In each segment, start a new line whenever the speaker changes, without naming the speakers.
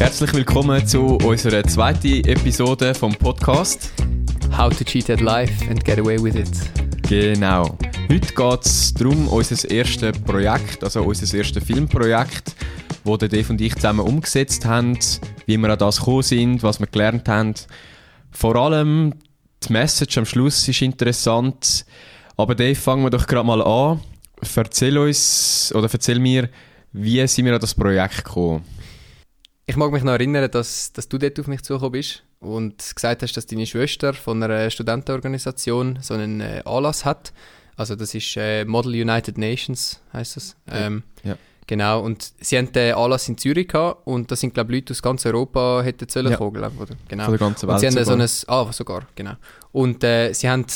Herzlich willkommen zu unserer zweiten Episode vom Podcast.
How to cheat at life and get away with it.
Genau. Heute geht es darum, unser erstes Projekt, also unser erstes Filmprojekt, das Dave und ich zusammen umgesetzt haben, wie wir an das gekommen sind, was wir gelernt haben. Vor allem die Message am Schluss ist interessant. Aber Dave, fangen wir doch gerade mal an. Erzähl uns, oder erzähl mir, wie sind wir an das Projekt gekommen?
Ich mag mich noch erinnern, dass, dass du dort auf mich zugekommen bist und gesagt hast, dass deine Schwester von einer Studentenorganisation so einen äh, Anlass hat. Also das ist äh, Model United Nations, heißt das. Ähm, ja. Genau, und sie haben den Anlass in Zürich gehabt und da sind, glaube ich, Leute aus ganz Europa hätten sollen ja. kommen, glaube ich, oder? Genau.
Von der ganzen Welt
und sie haben so ein, ah, sogar, genau. Und äh, sie haben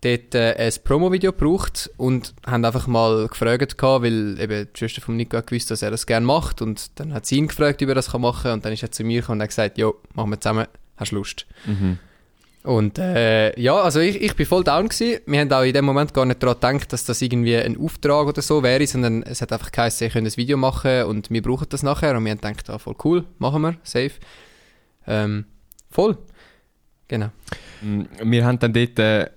dort äh, ein Promo-Video gebraucht und haben einfach mal gefragt, gehabt, weil eben die Schwester von Nico gewusst, dass er das gerne macht und dann hat sie ihn gefragt, ob er das machen kann und dann ist er zu mir gekommen und hat gesagt, jo, machen wir zusammen, hast du Lust? Mhm. Und äh, ja, also ich, ich bin voll down gewesen. Wir haben auch in dem Moment gar nicht daran gedacht, dass das irgendwie ein Auftrag oder so wäre, sondern es hat einfach geheißen, wir können ein Video machen und wir brauchen das nachher und wir haben gedacht, ah, voll cool, machen wir, safe. Ähm, voll. Genau.
Mm, wir haben dann dort äh,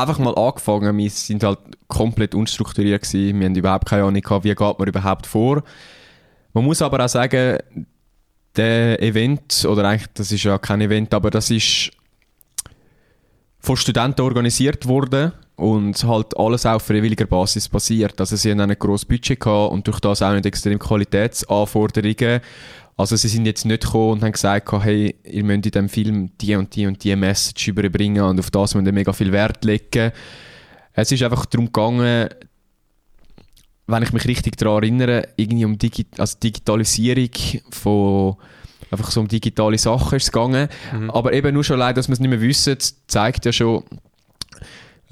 einfach mal angefangen. Wir sind halt komplett unstrukturiert gewesen. Wir haben überhaupt keine Ahnung gehabt, wie geht man überhaupt vor. Man muss aber auch sagen, der Event, oder eigentlich, das ist ja kein Event, aber das ist von Studenten organisiert worden und halt alles auf freiwilliger Basis passiert. Also sie haben ein grosses Budget gehabt und durch das auch nicht extrem Qualitätsanforderungen also sie sind jetzt nicht gekommen und haben gesagt, hey, ihr müsst in diesem Film die und die und die Message überbringen und auf das müsst ihr mega viel Wert legen. Es ist einfach darum gegangen, wenn ich mich richtig daran erinnere, irgendwie um Digi also Digitalisierung von einfach so um digitale Sachen ist es gegangen. Mhm. Aber eben nur schon leider, dass wir es nicht mehr wissen, zeigt ja schon,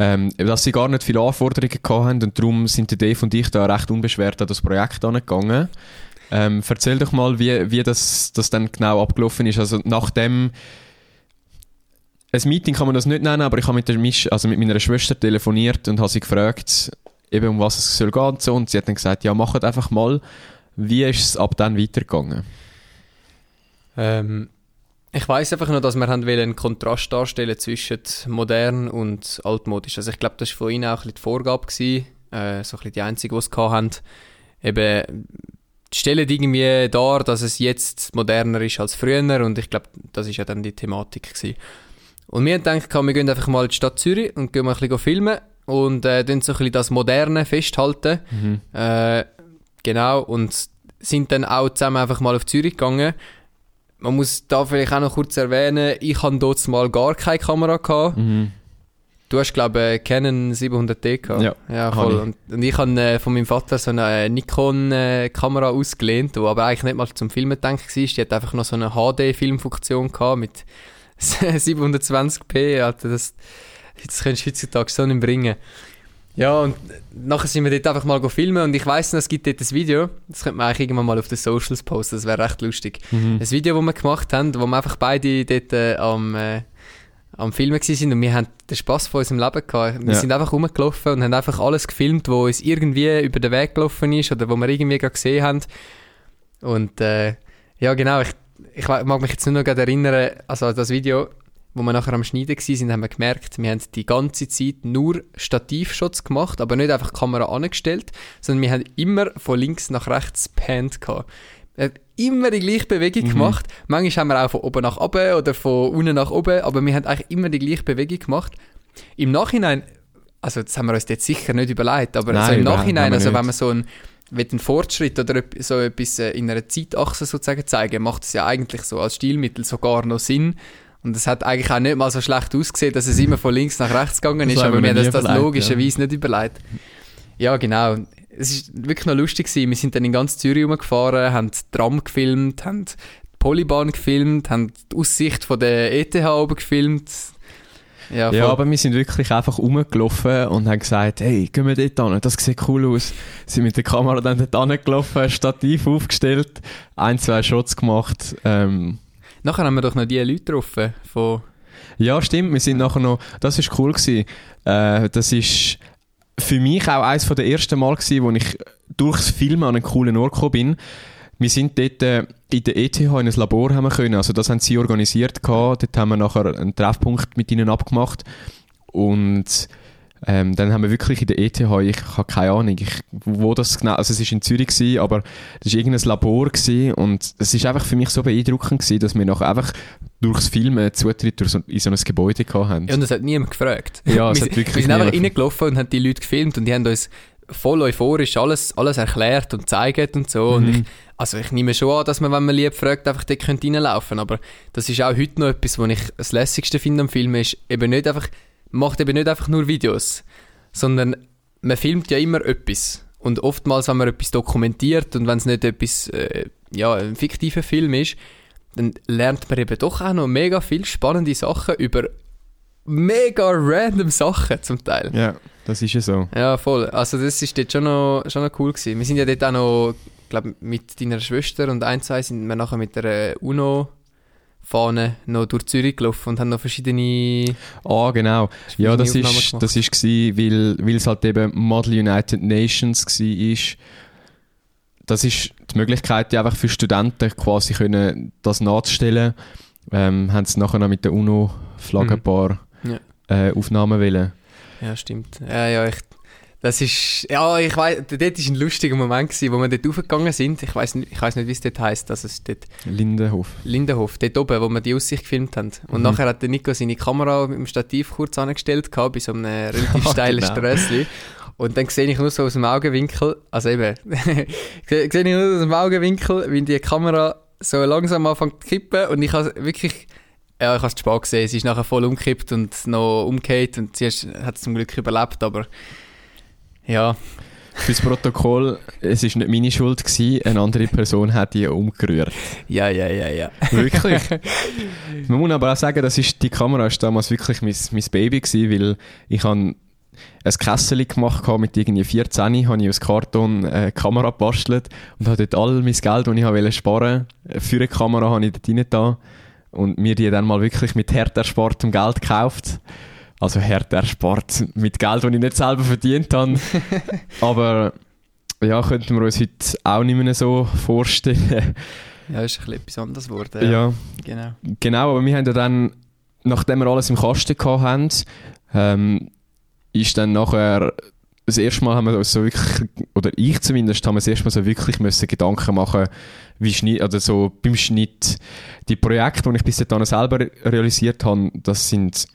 ähm, dass sie gar nicht viele Anforderungen hatten und darum sind der Dave und ich da recht unbeschwert an das Projekt angegangen. Ähm, erzähl doch mal, wie, wie das, das dann genau abgelaufen ist. Also nachdem ein Meeting kann man das nicht nennen, aber ich habe mit, der Misch, also mit meiner Schwester telefoniert und habe sie gefragt, eben um was es soll gehen und so. Und sie hat dann gesagt, ja, macht einfach mal. Wie ist es ab dann weitergegangen?
Ähm, ich weiß einfach nur, dass wir einen Kontrast darstellen zwischen modern und altmodisch. Also ich glaube, das war von ihnen auch ein bisschen die Vorgabe gewesen, äh, so ein bisschen die einzige, die es hatten. Eben stellen irgendwie dar, dass es jetzt moderner ist als früher und ich glaube, das ist ja dann die Thematik gewesen. Und wir haben gedacht, wir gehen einfach mal in die Stadt Zürich und gehen mal ein bisschen filmen und äh, so ein bisschen das Moderne festhalten. Mhm. Äh, genau, und sind dann auch zusammen einfach mal auf Zürich gegangen. Man muss da vielleicht auch noch kurz erwähnen, ich hatte dort mal gar keine Kamera. Gehabt. Mhm. Du hast, glaube ich, Canon 700D gehabt.
Ja,
ja voll. Und, und, ich habe äh, von meinem Vater so eine Nikon-Kamera äh, ausgelehnt, die aber eigentlich nicht mal zum Filmen gedacht war. Die hat einfach noch so eine HD-Filmfunktion gehabt mit 720p. Alter, das, das könntest du heutzutage so nicht bringen. Ja, und nachher sind wir dort einfach mal filmen und ich weiss noch, es gibt dort ein Video, das könnte man eigentlich irgendwann mal auf den Socials posten, das wäre recht lustig. Mhm. Ein Video, das wir gemacht haben, wo wir einfach beide dort äh, am... Äh, am Filmen sind und wir haben den Spass von unserem Leben gehabt. Wir ja. sind einfach rumgelaufen und haben einfach alles gefilmt, wo uns irgendwie über den Weg gelaufen ist oder wo wir irgendwie gerade gesehen haben. Und äh, ja, genau, ich, ich mag mich jetzt nur noch gerade erinnern, also das Video, wo wir nachher am Schneiden waren, haben wir gemerkt, wir haben die ganze Zeit nur Stativshots gemacht, aber nicht einfach die Kamera angestellt, sondern wir haben immer von links nach rechts gepannt gehabt. Er hat immer die gleiche Bewegung mhm. gemacht. Manchmal haben wir auch von oben nach oben oder von unten nach oben, aber wir haben eigentlich immer die gleiche Bewegung gemacht. Im Nachhinein, also das haben wir uns jetzt sicher nicht überlegt, aber
Nein,
also im Nachhinein, also wenn man so einen, einen Fortschritt oder so etwas äh, in einer Zeitachse sozusagen zeigen, macht es ja eigentlich so als Stilmittel sogar noch Sinn. Und es hat eigentlich auch nicht mal so schlecht ausgesehen, dass es immer von links nach rechts gegangen ist, aber wir haben das, das logischerweise ja. nicht überlegt. Ja, genau es war wirklich noch lustig gewesen. Wir sind dann in ganz Zürich rumgefahren, haben die Tram gefilmt, haben die Polybahn gefilmt, haben die Aussicht von der ETH oben gefilmt.
Ja, ja, aber wir sind wirklich einfach rumgelaufen und haben gesagt, hey, gehen wir dort hin, das sieht cool aus. Sind mit der Kamera dann dort hingelaufen, Stativ aufgestellt, ein, zwei Shots gemacht. Ähm.
Nachher haben wir doch noch die Leute getroffen von...
Ja, stimmt, wir sind nachher noch, das war cool gewesen. Äh, das ist für mich auch eines der ersten Mal gewesen, wo ich durchs Filmen an einen coolen Ort gekommen bin. wir sind dort äh, in der ETH in ein Labor haben können. Also das haben sie organisiert. Gehabt. Dort haben wir nachher einen Treffpunkt mit ihnen abgemacht. Und ähm, dann haben wir wirklich in der ETH, ich habe keine Ahnung, ich, wo das genau, also es war in Zürich gewesen, aber das war irgendein Labor gewesen und es ist einfach für mich so beeindruckend gewesen, dass wir nachher einfach durchs Filmen Zutritt durch so, in so ein Gebäude gehabt haben.
Ja, und das hat niemand gefragt.
Ja, es hat wirklich
wir sind einfach reingelaufen und haben die Leute gefilmt und die haben uns voll euphorisch alles, alles erklärt und gezeigt und so. Und
Mhm.
ich, also ich nehme schon an, dass man, wenn man lieb fragt, einfach dort könnte reinlaufen Aber das ist auch heute noch etwas, was ich das Lässigste finde am Film, ist eben nicht einfach, macht eben nicht einfach nur Videos, sondern man filmt ja immer etwas. Und oftmals, wenn man etwas dokumentiert und wenn es nicht etwas, äh, ja, ein fiktiver Film ist, dann lernt man eben doch auch noch mega viel spannende Sachen über mega random Sachen zum Teil.
Ja, das ist ja so.
Ja, voll. Also das ist dort schon noch, schon noch cool gewesen. Wir sind ja dort auch noch, glaube mit deiner Schwester und ein, zwei sind wir nachher mit der UNO-Fahne noch durch Zürich gelaufen und haben noch verschiedene...
Ah, genau. Ja, das
verschiedene Aufnahmen
ist,
gemacht.
das ist gsi, weil, weil es halt eben Model United Nations ist. Das ist die Möglichkeit, die einfach für Studenten quasi können das nachzustellen. Ähm, haben sie nachher noch mit der UNO-Flagge
Mhm.
ein paar
Ja.
äh, Aufnahmen wollen.
Ja, stimmt. Ja, ja, ich, das ist... Ja, ich weiß, dort war ein lustiger Moment, gewesen, wo wir dort raufgegangen sind. Ich weiß nicht, ich weiss nicht wie es dort heisst. Also es dort
Lindenhof.
Lindenhof, dort oben, wo wir die Aussicht gefilmt haben. Und
Mhm.
nachher hat der Nico seine Kamera mit dem Stativ kurz angestellt gehabt, bei so einem relativ steilen
genau.
Strössli. Und dann sehe ich nur so aus dem Augenwinkel, also eben, sehe ich nur aus dem Augenwinkel, wie die Kamera so langsam anfängt zu kippen und ich habe wirklich, ja, ich habe es spät gesehen, sie ist nachher voll umgekippt und noch umgekehrt und sie hat es zum Glück überlebt, aber ja,
Fürs Protokoll, es war nicht meine Schuld, gewesen, eine andere Person hat die umgerührt.
ja, ja, ja, ja.
Wirklich? Man muss aber auch sagen, das ist, die Kamera ist damals wirklich mein, mein Baby gewesen, weil ich habe ein Kessel gemacht gehabt, mit irgendwie 14, habe ich aus Karton eine Kamera gebastelt und habe dort all mein Geld, das ich wollte sparen für eine Kamera, habe ich dort rein da und mir die dann mal wirklich mit hart erspartem Geld gekauft. Also hart erspart mit Geld, das ich nicht selber verdient habe. aber ja, könnten wir uns heute auch nicht mehr so vorstellen.
Ja, ist ein bisschen etwas anderes geworden.
ja.
Genau.
Genau, aber wir haben ja dann, nachdem wir alles im Kasten gehabt haben, ähm, ist dann nachher, das erste Mal haben wir uns so wirklich, oder ich zumindest, haben wir das erste Mal so wirklich müssen Gedanken machen, wie Schnitt, oder so beim Schnitt. Die Projekte, die ich bis dahin selber realisiert habe, das sind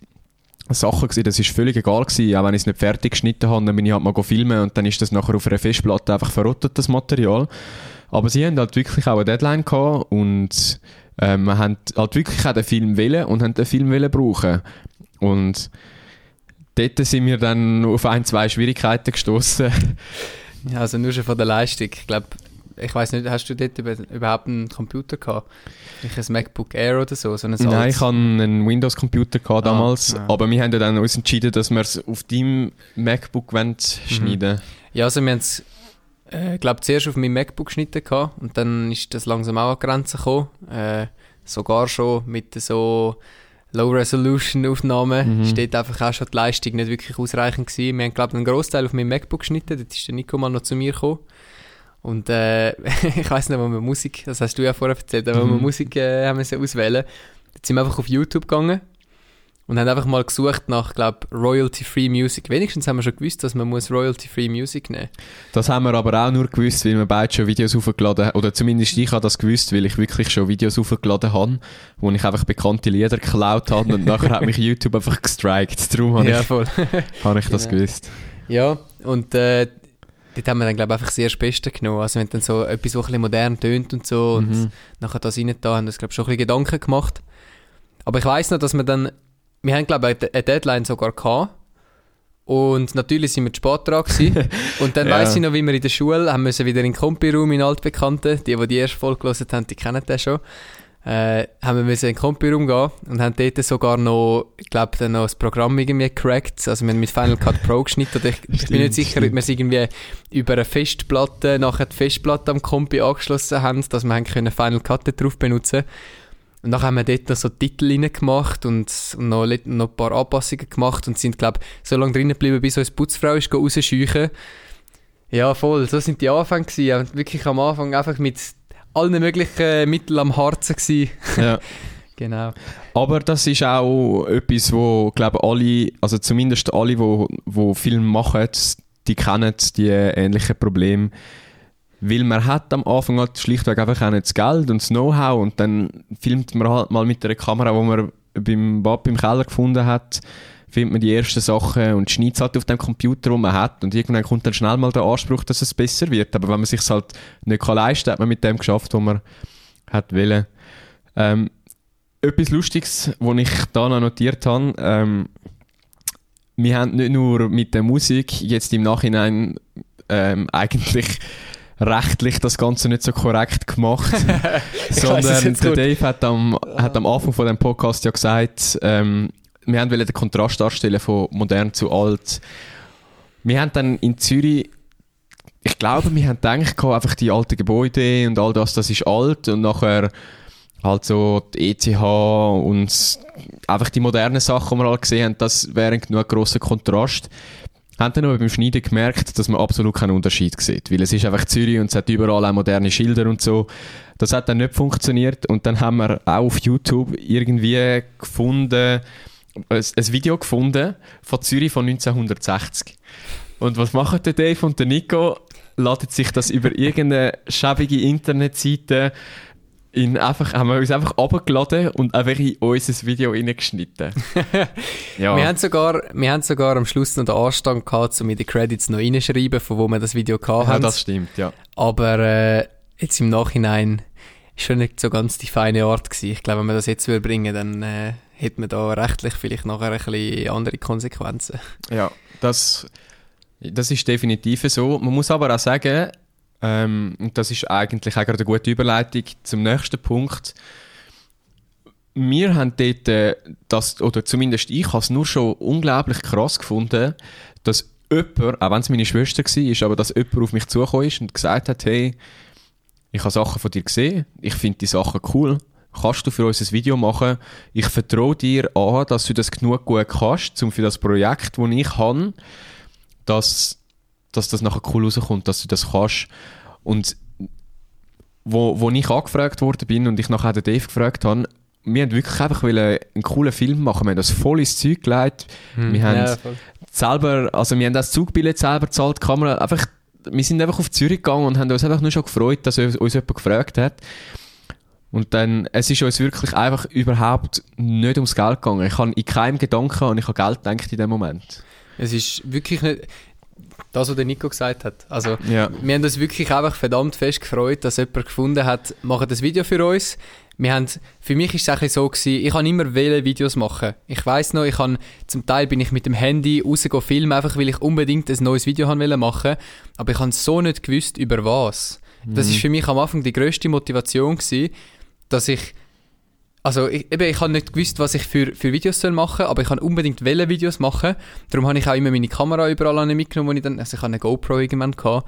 Sachen gewesen, das ist völlig egal gewesen, auch wenn ich es nicht fertig geschnitten habe, dann bin ich halt mal filmen und dann ist das nachher auf einer Festplatte einfach verrottet, das Material. Aber sie haben halt wirklich auch eine Deadline gehabt und ähm, haben halt wirklich auch den Film wollen und haben den Film wollen brauchen. Und dort sind wir dann auf ein, zwei Schwierigkeiten gestoßen.
Ja, also nur schon von der Leistung. Ich glaube, ich weiß nicht, hast du dort über, überhaupt einen Computer gehabt? Nicht ein MacBook Air oder so, so ein
Nein, ich hatte einen Windows-Computer gehabt
Ah,
damals,
ja.
aber wir haben ja dann uns entschieden, dass wir es auf deinem MacBook wollen schneiden
Ja, also wir haben es, äh, glaube zuerst auf meinem MacBook geschnitten gehabt und dann ist das langsam auch an die Grenzen gekommen. Äh, sogar schon mit so Low-Resolution-Aufnahmen
Mhm.
steht einfach auch schon die Leistung nicht wirklich ausreichend gewesen. Wir haben, glaube ich, einen Großteil auf meinem MacBook geschnitten, dort ist der Nico mal noch zu mir gekommen. Und äh, ich weiß nicht, wo wir Musik, das hast du ja vorher erzählt, aber wo wir
Mhm.
Musik äh, haben müssen auswählen Jetzt sind wir einfach auf YouTube gegangen und haben einfach mal gesucht nach, glaube Royalty-Free Music. Wenigstens haben wir schon gewusst, dass man muss Royalty-Free Music nehmen
Das haben wir aber auch nur gewusst, weil wir beide schon Videos hochgeladen haben. Oder zumindest ich habe das gewusst, weil ich wirklich schon Videos hochgeladen habe, wo ich einfach bekannte Lieder geklaut habe und nachher hat mich YouTube einfach gestrikt. Darum habe
Ja,
ich,
voll.
habe ich das
Genau.
gewusst.
ja, und äh, dort haben wir dann, glaube ich, einfach sehr das Beste genommen. Also wenn dann so etwas, was ein bisschen modern tönt und so und
Mhm.
nachher das rein da haben wir uns, glaube ich, schon ein bisschen Gedanken gemacht. Aber ich weiß noch, dass wir dann, wir haben, glaube ich, eine Deadline sogar gehabt. Und natürlich sind wir zu spät dran gewesen. Und dann
Ja.
weiss ich noch, wie wir in der Schule haben müssen wieder in den Kompi-Raum in Altbekannten. Die, die die erste Folge gelesen haben, die kennen das schon. Äh, haben wir müssen in den Kompi-Raum gehen und haben dort sogar noch, ich glaube, dann noch das Programm irgendwie gecrackt. Also wir haben mit Final Cut Pro geschnitten. Oder ich, ich bin
Stimmt,
nicht sicher, ob
stimmt.
wir es irgendwie über eine Festplatte, nachher die Festplatte am Kompi angeschlossen haben, dass wir haben können Final Cut drauf benutzen und dann haben wir dort noch so Titel rein gemacht und, und noch, noch ein paar Anpassungen gemacht und sind, glaube so lange drinnen geblieben, bis uns die Putzfrau ist rausscheuchen. Ja, voll, so sind die Anfänge gewesen. Und wirklich am Anfang einfach mit allen möglichen Mitteln am Harzen gewesen.
Ja.
genau.
Aber das ist auch etwas, wo, glaube alle, also zumindest alle, wo, wo Film machen, die kennen die ähnlichen Probleme. Weil man hat am Anfang halt schlichtweg einfach auch nicht das Geld und das Know-how und dann filmt man halt mal mit einer Kamera, die man beim Bab im Keller gefunden hat, findet man die ersten Sachen und schneidet halt auf dem Computer, den man hat und irgendwann kommt dann schnell mal der Anspruch, dass es besser wird. Aber wenn man sich halt nicht leisten kann, hat man mit dem geschafft, was man hat wollen. Ähm, etwas Lustiges, was ich da noch notiert habe, ähm, wir haben nicht nur mit der Musik jetzt im Nachhinein ähm, eigentlich rechtlich das Ganze nicht so korrekt gemacht, sondern der Dave hat am, hat am Anfang von dem Podcast ja gesagt, ähm, wir haben den Kontrast darstellen von modern zu alt. Wir haben dann in Zürich ich glaube, wir haben gedacht, einfach die alten Gebäude und all das, das ist alt und nachher halt so die ETH und einfach die modernen Sachen, die wir alle gesehen haben, das wäre ein grosser Kontrast. Haben dann aber beim Schneiden gemerkt, dass man absolut keinen Unterschied sieht, weil es ist einfach Zürich und es hat überall auch moderne Schilder und so. Das hat dann nicht funktioniert und dann haben wir auch auf YouTube irgendwie gefunden, ein, ein Video gefunden von Zürich von 1960. Und was machen der Dave und der Nico? Laden sich das über irgendeine schäbige Internetseite in einfach, haben wir uns einfach abgeladen und einfach in unser Video reingeschnitten.
ja. wir, haben sogar, wir haben sogar am Schluss noch den Anstand gehabt, um in die Credits noch reinschreiben, von wo wir das Video haben.
Ja, das stimmt, ja.
Aber äh, jetzt im Nachhinein ist schon nicht so ganz die feine Art gewesen. Ich glaube, wenn wir das jetzt bringen dann äh, hätte man da rechtlich vielleicht nachher ein bisschen andere Konsequenzen.
Ja, das, das ist definitiv so. Man muss aber auch sagen, ähm, und das ist eigentlich auch eine gute Überleitung zum nächsten Punkt. Wir haben dort, äh, das, oder zumindest ich, habe es nur schon unglaublich krass gefunden, dass jemand, auch wenn es meine Schwester war, aber dass jemand auf mich zugekommen ist und gesagt hat, hey, ich habe Sachen von dir gesehen, ich finde die Sachen cool, kannst du für uns ein Video machen? Ich vertraue dir an, dass du das genug gut kannst, um für das Projekt, das ich habe, dass dass das nachher cool rauskommt, dass du das kannst. Und wo, wo ich angefragt worden bin und ich nachher den Dave gefragt habe, wir haben wirklich einfach einen coolen Film machen. Wir haben das voll ins Zeug gelegt. Hm, wir haben ja, selber, also wir haben das Zugbillett selber gezahlt, Kamera, einfach, wir sind einfach auf Zürich gegangen und haben uns einfach nur schon gefreut, dass uns jemand gefragt hat. Und dann, es ist uns wirklich einfach überhaupt nicht ums Geld gegangen. Ich habe in keinem Gedanken und ich habe Geld gedacht in dem Moment.
Es ist wirklich nicht, das, was der Nico gesagt hat. Also, ja. wir haben uns wirklich einfach verdammt fest gefreut, dass jemand gefunden hat, macht das Video für uns. Wir haben, für mich ist es eigentlich so gewesen, ich kann immer wählen Videos machen. Ich weiß noch, ich kann, zum Teil bin ich mit dem Handy rausgegangen filmen, einfach weil ich unbedingt ein neues Video haben machen aber ich habe so nicht gewusst, über was. Mhm. Das ist für mich am Anfang die grösste Motivation gewesen, dass ich also ich, eben, ich habe nicht gewusst, was ich für, für Videos soll machen soll, aber ich kann unbedingt welche Videos machen. Darum habe ich auch immer meine Kamera überall mitgenommen, wo ich dann, also ich habe eine GoPro irgendwann gehabt.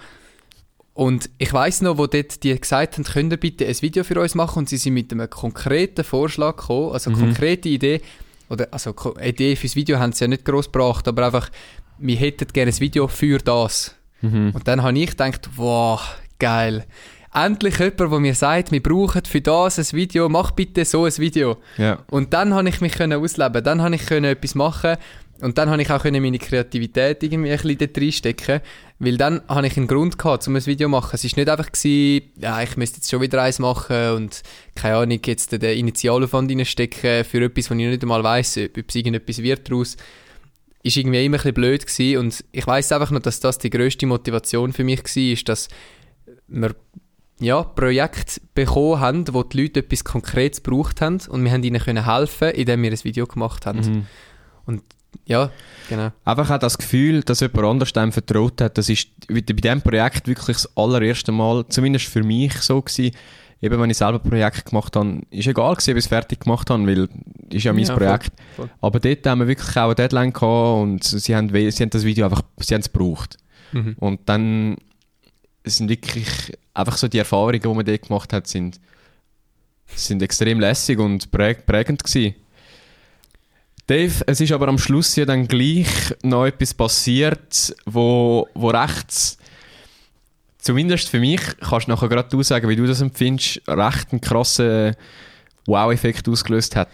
Und ich weiß noch, wo dort die gesagt haben, könnt ihr bitte ein Video für uns machen und sie sind mit einem konkreten Vorschlag gekommen, also mhm. konkrete Idee, oder also Idee fürs Video haben sie ja nicht groß gebracht, aber einfach, wir hätten gerne ein Video für das. Mhm. Und dann habe ich gedacht, wow, geil endlich jemand, der mir sagt, wir brauchen für das ein Video, mach bitte so ein Video.
Ja.
Und dann habe ich mich können ausleben, dann habe ich können etwas machen und dann habe ich auch meine Kreativität irgendwie ein bisschen dort reinstecken, weil dann habe ich einen Grund gehabt, um ein Video zu machen. Es war nicht einfach, gewesen, ja, ich müsste jetzt schon wieder eins machen und keine Ahnung, jetzt den Initialaufwand reinstecken für etwas, wo ich nicht einmal weiss, ob es irgendetwas wird daraus ist irgendwie immer ein bisschen blöd gewesen und ich weiß einfach noch, dass das die grösste Motivation für mich war, ist, dass wir ja, Projekte bekommen haben, wo die Leute etwas Konkretes gebraucht haben und wir haben ihnen können helfen, indem wir ein Video gemacht haben. Mhm. Und ja, genau.
Einfach auch das Gefühl, dass jemand anders dem vertraut hat, das ist bei diesem Projekt wirklich das allererste Mal, zumindest für mich so gewesen, eben wenn ich selber ein Projekt gemacht habe, ist egal gewesen, ob ich es fertig gemacht habe, weil ist ja mein ja, Projekt. Voll, voll. Aber dort haben wir wirklich auch eine Deadline gehabt und sie haben, sie haben das Video einfach, sie haben es gebraucht. Mhm. Und dann sind wirklich einfach so die Erfahrungen, die man dort gemacht hat, sind, sind extrem lässig und präg, prägend gewesen. Dave, es ist aber am Schluss ja dann gleich noch etwas passiert, wo, wo recht zumindest für mich, kannst du nachher gerade du sagen, wie du das empfindest, recht einen krassen Wow-Effekt ausgelöst hat.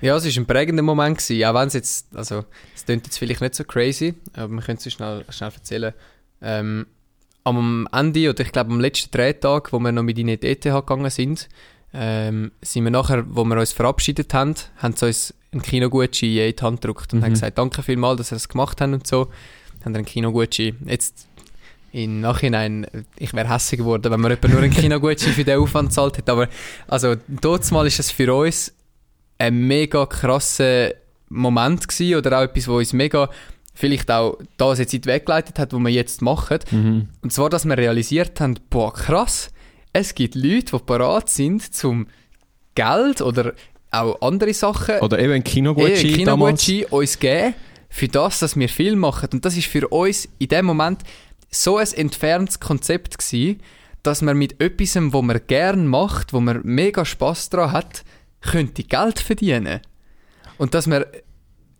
Ja, es war ein prägender Moment, gewesen, auch wenn es jetzt, also es klingt jetzt vielleicht nicht so crazy, aber wir können es schnell, schnell erzählen. Ähm, am Ende, oder ich glaube am letzten Drehtag, wo wir noch mit in die ETH gegangen sind, ähm, sind wir nachher, wo wir uns verabschiedet haben, haben sie uns einen Kinogutschein in die Hand gedrückt und
Mhm.
haben gesagt, danke vielmals, dass ihr das gemacht habt und so. Haben einen Kinogutschein. Jetzt im Nachhinein, ich wäre hässlich geworden, wenn man etwa nur einen Kinogutschein für den Aufwand zahlt hätte, aber also dort mal ist es für uns ein mega krasser Moment gewesen, oder auch etwas, wo uns mega vielleicht auch das jetzt in die Weg geleitet hat, was wir jetzt machen.
Mhm.
Und zwar, dass wir realisiert haben, boah, krass, es gibt Leute, die parat sind, zum Geld oder auch andere Sachen,
Oder eben ein Kinogutschein damals.
Kinogutschein uns geben, für das, dass wir Film machen. Und das ist für uns in dem Moment so ein entferntes Konzept gewesen, dass man mit etwas, wo man gern macht, wo man mega Spaß daran hat, könnte Geld verdienen. Und dass man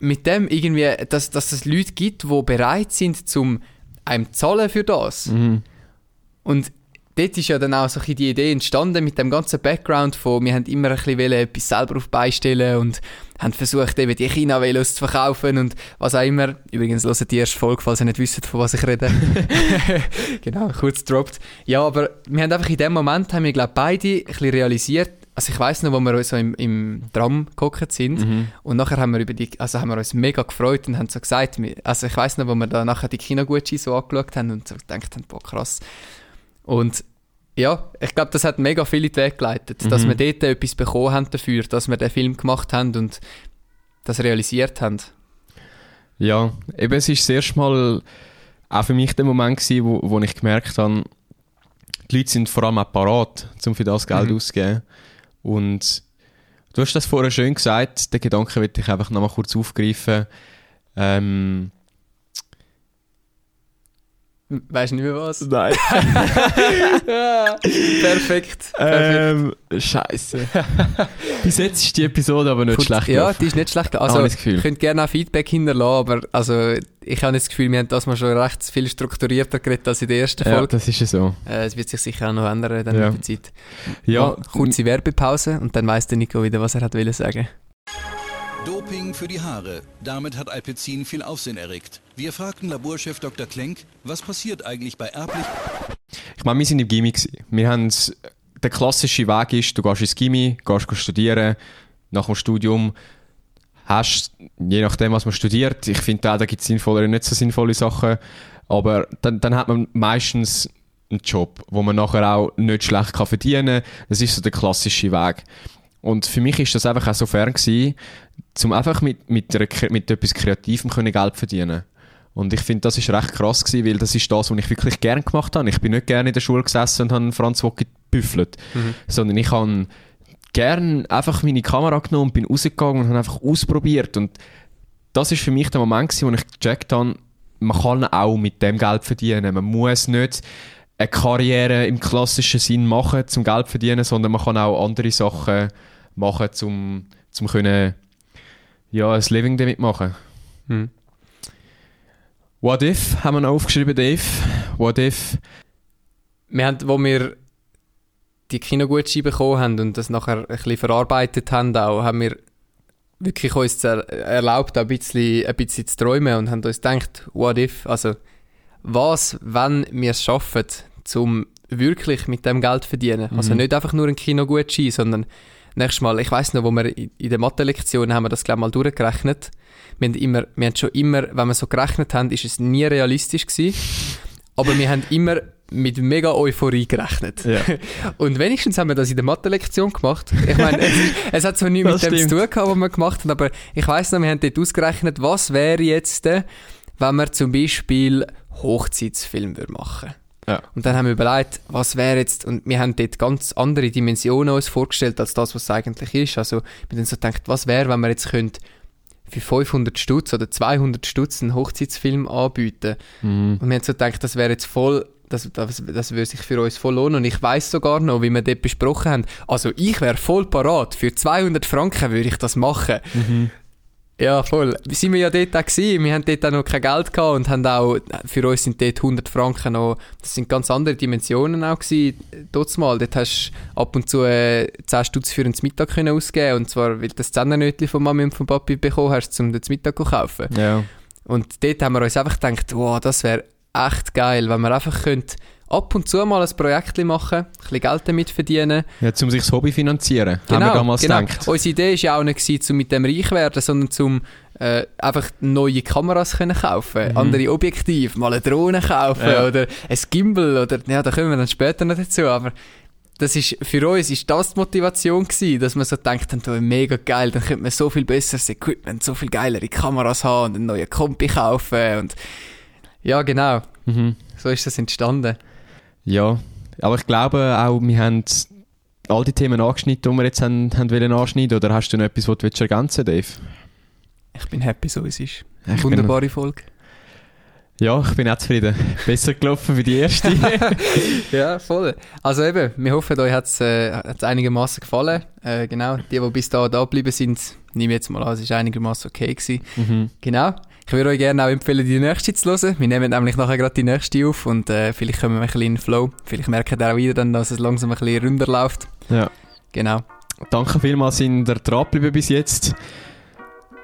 mit dem irgendwie, dass, dass es Leute gibt, die bereit sind, zum einem zu zahlen für das.
Mhm.
Und dort ist ja dann auch so die Idee entstanden mit dem ganzen Background von, wir haben immer ein bisschen etwas selber auf beistellen und haben versucht, eben die China-Velos zu verkaufen und was auch immer. Übrigens, hört die erste Folge, falls ihr nicht wisst, von was ich rede. genau, kurz droppt. Ja, aber wir haben einfach in dem Moment, haben wir, glaube beide ein bisschen realisiert, also ich weiss noch, wo wir so im, im Tram gehockt sind
Mhm.
und nachher haben wir über die, also haben wir uns mega gefreut und haben so gesagt, also ich weiss noch, wo wir da nachher die Kinogutscheine so angeschaut haben und so gedacht haben, boah krass. Und ja, ich glaube, das hat mega viel in die Wege geleitet, dass
Mhm.
wir dort etwas bekommen haben dafür, dass wir den Film gemacht haben und das realisiert haben.
Ja, eben es ist das erste Mal auch für mich der Moment gewesen, wo, wo ich gemerkt habe, die Leute sind vor allem auch parat, um für das Geld
Mhm.
auszugeben. Und du hast das vorher schön gesagt, den Gedanken will ich einfach nochmal kurz aufgreifen. Ähm,
Weißt du nicht mehr was?
Nein.
Perfekt. Perfekt.
ähm, Scheiße. Bis jetzt ist die Episode aber nicht
Gut,
schlecht
Ja,
gelaufen.
die ist nicht schlecht. Also,
Gefühl.
ihr könnt gerne auch Feedback hinterlassen, aber also, ich habe das Gefühl, wir haben das mal schon recht viel strukturierter geredet als in der ersten
Ja,
Folge.
das ist ja so.
Äh, es wird sich sicher auch noch ändern dann
Ja.
mit der Zeit.
Ja,
Mal kurze Werbepause und dann weiss der Nico wieder, was er hat wollen sagen.
Doping für die Haare. Damit hat Alpecin viel Aufsehen erregt. Wir fragten Laborchef Dr. Klenk, was passiert eigentlich bei erblich
Ich meine, wir sind im Gimmi. gewesen. Wir haben der klassische Weg ist, du gehst ins Gimmi, gehst studieren, nach dem Studium hast, je nachdem, was man studiert, ich finde auch, da gibt es sinnvolle und nicht so sinnvolle Sachen, aber dann, dann hat man meistens einen Job, wo man nachher auch nicht schlecht kann verdienen kann. Das ist so der klassische Weg. Und für mich ist das einfach auch so fern gewesen, um einfach mit, mit, einer, mit etwas Kreativem können Geld verdienen und ich finde, das ist recht krass gewesen, weil das ist das, was ich wirklich gern gemacht habe. Ich bin nicht gerne in der Schule gesessen und habe Franz Wocki gebüffelt, sondern ich habe gern einfach meine Kamera genommen und bin rausgegangen und habe einfach ausprobiert. Und das ist für mich der Moment gewesen, wo ich gecheckt habe, man kann auch mit dem Geld verdienen. Man muss nicht eine Karriere im klassischen Sinn machen, zum Geld verdienen, sondern man kann auch andere Sachen machen, zum, zum können, ja, ein Living damit machen.
Hm.
What if haben wir noch aufgeschrieben, Dave? What if?
Wir haben, wo wir die Kinogutscheine bekommen haben und das nachher ein bisschen verarbeitet haben, auch, haben wir wirklich uns zu er erlaubt, ein bisschen, ein bisschen zu träumen und haben uns gedacht, what if, also was, wenn wir es schaffen, zum wirklich mit dem Geld zu verdienen. Also
Mhm.
nicht einfach nur ein Kinogutschein, sondern nächstes Mal, ich weiß noch, wo wir in der Mathe-Lektion haben wir das glaube ich mal durchgerechnet. Wir haben, immer, wir haben schon immer, wenn wir so gerechnet haben, ist es nie realistisch gewesen. Aber wir haben immer mit mega Euphorie gerechnet.
Ja.
Und wenigstens haben wir das in der Mathe-Lektion gemacht. Ich meine, es, es hat zwar nichts mit dem
stimmt.
zu tun gehabt, was wir gemacht haben, aber ich weiss noch, wir haben dort ausgerechnet, was wäre jetzt, äh, wenn wir zum Beispiel Hochzeitsfilm würden machen
Ja.
Und dann haben wir überlegt, was wäre jetzt, und wir haben dort ganz andere Dimensionen uns vorgestellt, als das, was es eigentlich ist. Also, wir haben so gedacht, was wäre, wenn wir jetzt könnt für 500 Stutz oder 200 Stutz einen Hochzeitsfilm anbieten
Mhm.
und wir haben so gedacht, das wäre jetzt voll, das, das, das würde sich für uns voll lohnen. Und ich weiß sogar noch, wie wir dort besprochen haben. Also ich wäre voll parat. Für 200 Franken würde ich das machen. Ja, voll. Sind wir ja dort auch gewesen. Wir haben dort auch noch kein Geld gehabt und haben auch, für uns sind dort 100 Franken noch, das sind ganz andere Dimensionen auch gewesen, dort mal. Dort hast du ab und zu äh, 10 Stutz für einen Mittag können ausgeben und zwar, weil du das Zehnnötchen von Mami und von Papi bekommen hast, um den Mittag zu kaufen.
Ja.
Und dort haben wir uns einfach gedacht, wow, das wäre echt geil, wenn wir einfach könnt ab und zu mal ein Projekt machen, ein bisschen Geld damit verdienen.
Ja, um sich das Hobby finanzieren, genau, haben wir damals
genau.
gedacht.
Unsere Idee war ja auch nicht, um mit dem reich zu werden, sondern um äh, einfach neue Kameras können kaufen, mhm. andere Objektive, mal eine Drohne kaufen ja. oder ein Gimbal oder, ja, da kommen wir dann später noch dazu, aber das ist, für uns ist das die Motivation gewesen, dass wir so gedacht haben, oh, mega geil, dann könnte man so viel besseres Equipment, so viel geilere Kameras haben und einen neuen Kompi kaufen und ja, genau. Mhm. So ist das entstanden.
Ja, aber ich glaube auch, wir haben all die Themen angeschnitten, die wir jetzt haben, haben wollen anschneiden. Oder hast du noch etwas, was du ergänzen Dave?
Ich bin happy, so wie es ist. Ich Wunderbare bin... Folge.
Ja, ich bin auch zufrieden. Besser gelaufen wie die erste.
ja, voll. Also eben, wir hoffen, euch hat es äh, einigermaßen gefallen. Äh, genau, die, die bis da da geblieben sind, nehme ich jetzt mal an, es war einigermaßen okay. Gewesen. Mhm. Genau. Ich würde euch gerne auch empfehlen, die nächste zu hören. Wir nehmen nämlich nachher gerade die nächste auf und äh, vielleicht kommen wir ein bisschen in den Flow. Vielleicht merken ihr auch wieder dann, dass es langsam ein bisschen runterläuft.
Ja.
Genau.
Danke vielmals, sind ihr dran geblieben bis jetzt.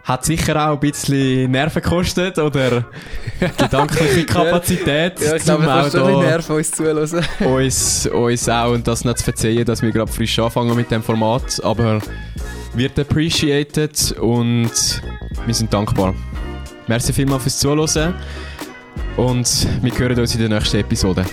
Hat sicher auch ein bisschen Nerven gekostet oder gedankliche Kapazität.
ja, ich glaube, es kostet ein Nerven, uns zuhören.
uns, uns auch und das nicht zu verzeihen, dass wir gerade frisch anfangen mit dem Format. Aber wird appreciated und wir sind dankbar. Merci vielmals fürs Zuhören und wir hören uns in der nächsten Episode.